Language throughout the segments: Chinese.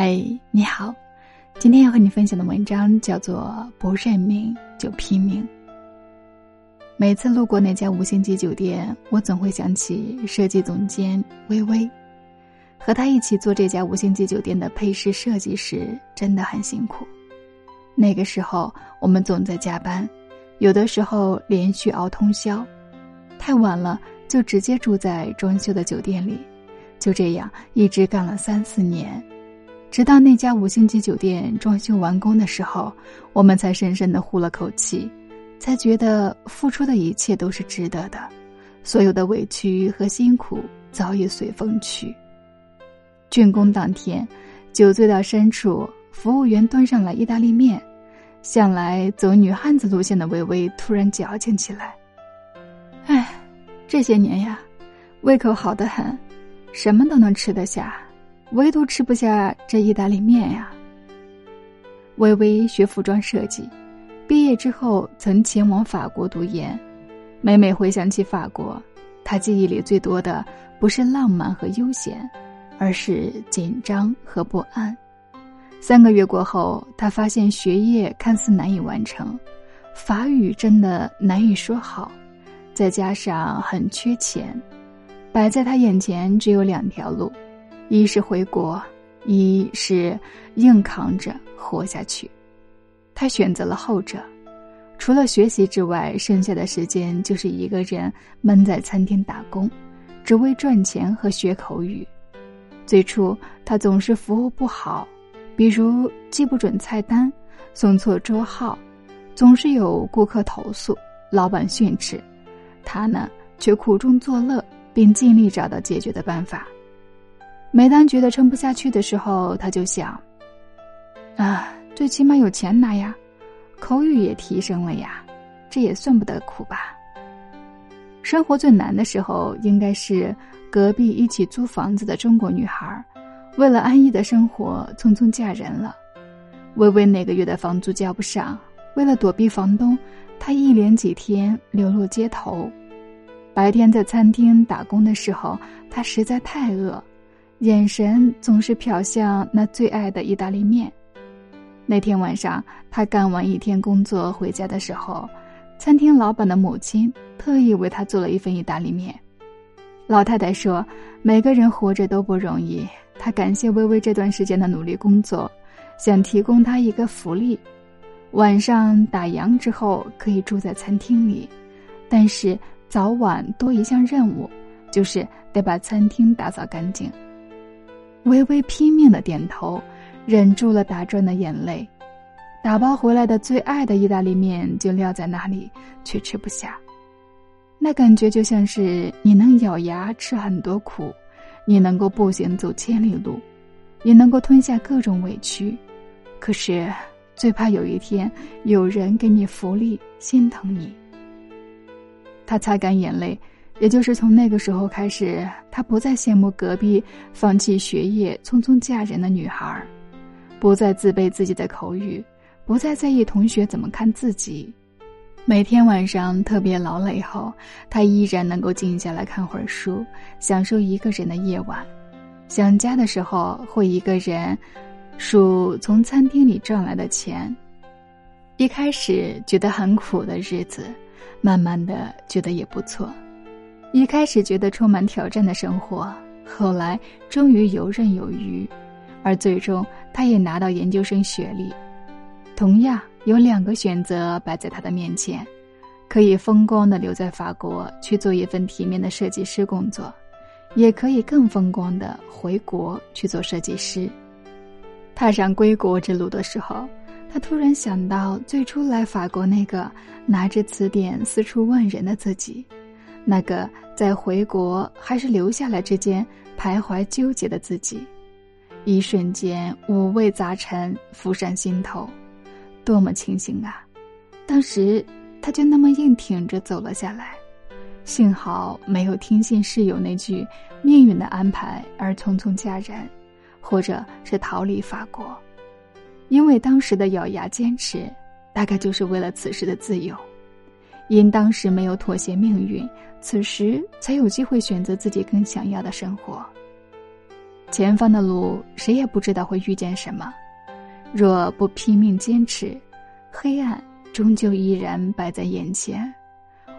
嗨，你好，今天要和你分享的文章叫做《不认命就拼命》。每次路过那家五星级酒店，我总会想起设计总监微微，和他一起做这家五星级酒店的配饰设计师真的很辛苦。那个时候，我们总在加班，有的时候连续熬通宵，太晚了就直接住在装修的酒店里，就这样一直干了三四年。直到那家五星级酒店装修完工的时候，我们才深深的呼了口气，才觉得付出的一切都是值得的，所有的委屈和辛苦早已随风去。竣工当天，酒醉到深处，服务员端上来意大利面，向来走女汉子路线的微微突然矫情起来：“哎，这些年呀，胃口好得很，什么都能吃得下。”唯独吃不下这意大利面呀。微微学服装设计，毕业之后曾前往法国读研。每每回想起法国，他记忆里最多的不是浪漫和悠闲，而是紧张和不安。三个月过后，他发现学业看似难以完成，法语真的难以说好，再加上很缺钱，摆在他眼前只有两条路。一是回国，一是硬扛着活下去。他选择了后者，除了学习之外，剩下的时间就是一个人闷在餐厅打工，只为赚钱和学口语。最初他总是服务不好，比如记不准菜单、送错桌号，总是有顾客投诉、老板训斥。他呢，却苦中作乐，并尽力找到解决的办法。每当觉得撑不下去的时候，他就想：啊，最起码有钱拿呀，口语也提升了呀，这也算不得苦吧。生活最难的时候，应该是隔壁一起租房子的中国女孩，为了安逸的生活，匆匆嫁人了。微微那个月的房租交不上，为了躲避房东，她一连几天流落街头。白天在餐厅打工的时候，她实在太饿。眼神总是瞟向那最爱的意大利面。那天晚上，他干完一天工作回家的时候，餐厅老板的母亲特意为他做了一份意大利面。老太太说：“每个人活着都不容易，她感谢微微这段时间的努力工作，想提供她一个福利：晚上打烊之后可以住在餐厅里，但是早晚多一项任务，就是得把餐厅打扫干净。”微微拼命的点头，忍住了打转的眼泪。打包回来的最爱的意大利面就撂在那里，却吃不下。那感觉就像是你能咬牙吃很多苦，你能够步行走千里路，也能够吞下各种委屈，可是最怕有一天有人给你福利，心疼你。他擦干眼泪。也就是从那个时候开始，他不再羡慕隔壁放弃学业、匆匆嫁人的女孩，不再自卑自己的口语，不再在意同学怎么看自己。每天晚上特别劳累后，他依然能够静下来看会儿书，享受一个人的夜晚。想家的时候，会一个人数从餐厅里赚来的钱。一开始觉得很苦的日子，慢慢的觉得也不错。一开始觉得充满挑战的生活，后来终于游刃有余，而最终他也拿到研究生学历。同样有两个选择摆在他的面前：可以风光的留在法国去做一份体面的设计师工作，也可以更风光的回国去做设计师。踏上归国之路的时候，他突然想到最初来法国那个拿着词典四处问人的自己。那个在回国还是留下来之间徘徊纠结的自己，一瞬间五味杂陈浮上心头，多么庆幸啊！当时他就那么硬挺着走了下来，幸好没有听信室友那句命运的安排而匆匆嫁人，或者是逃离法国，因为当时的咬牙坚持，大概就是为了此时的自由。因当时没有妥协命运，此时才有机会选择自己更想要的生活。前方的路谁也不知道会遇见什么。若不拼命坚持，黑暗终究依然摆在眼前。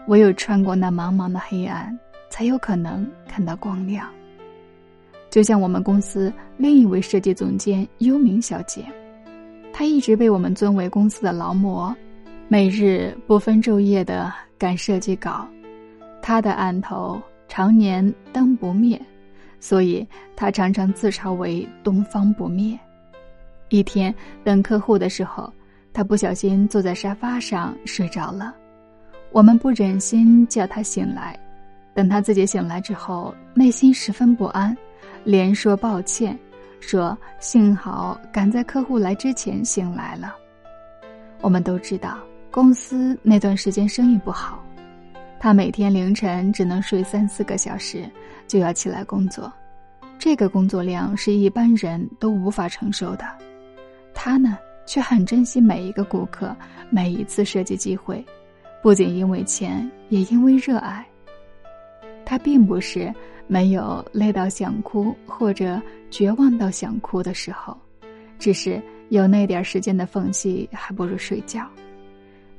唯有穿过那茫茫的黑暗，才有可能看到光亮。就像我们公司另一位设计总监幽明小姐，她一直被我们尊为公司的劳模，每日不分昼夜的赶设计稿，他的案头常年灯不灭，所以他常常自嘲为“东方不灭”。一天等客户的时候，他不小心坐在沙发上睡着了。我们不忍心叫他醒来，等他自己醒来之后，内心十分不安，连说抱歉，说幸好赶在客户来之前醒来了。我们都知道，公司那段时间生意不好，他每天凌晨只能睡三四个小时，就要起来工作，这个工作量是一般人都无法承受的。他呢，却很珍惜每一个顾客，每一次设计机会。不仅因为钱，也因为热爱。他并不是没有累到想哭或者绝望到想哭的时候，只是有那点时间的缝隙，还不如睡觉。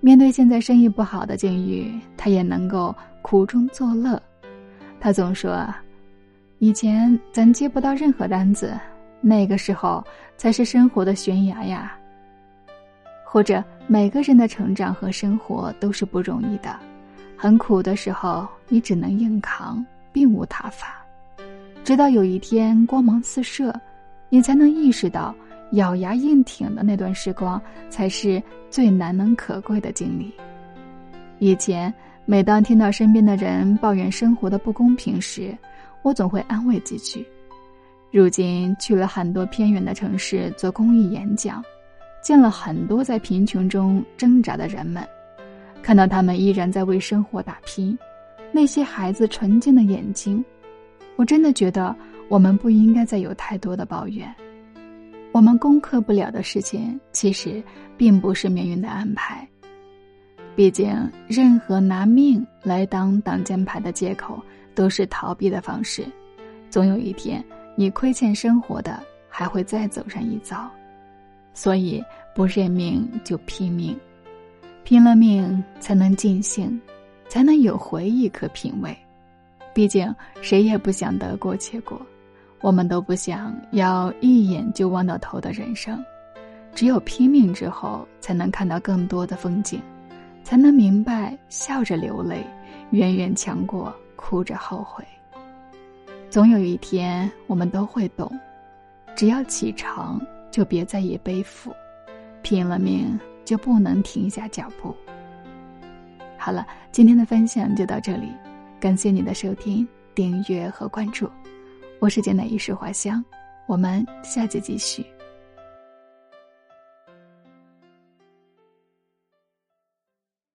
面对现在生意不好的境遇，他也能够苦中作乐。他总说：“以前咱接不到任何单子，那个时候才是生活的悬崖呀。”或者每个人的成长和生活都是不容易的，很苦的时候你只能硬扛，并无他法。直到有一天光芒四射，你才能意识到咬牙硬挺的那段时光才是最难能可贵的经历。以前每当听到身边的人抱怨生活的不公平时，我总会安慰几句。如今去了很多偏远的城市做公益演讲。见了很多在贫穷中挣扎的人们，看到他们依然在为生活打拼，那些孩子纯净的眼睛，我真的觉得我们不应该再有太多的抱怨。我们攻克不了的事情，其实并不是命运的安排。毕竟，任何拿命来当挡箭牌的借口，都是逃避的方式。总有一天，你亏欠生活的，还会再走上一遭。所以，不认命就拼命，拼了命才能尽兴，才能有回忆可品味。毕竟，谁也不想得过且过，我们都不想要一眼就望到头的人生。只有拼命之后，才能看到更多的风景，才能明白笑着流泪远远强过哭着后悔。总有一天，我们都会懂，只要启程。就别再意背负，拼了命就不能停下脚步。好了，今天的分享就到这里，感谢你的收听、订阅和关注，我是简单一世花香，我们下节继续。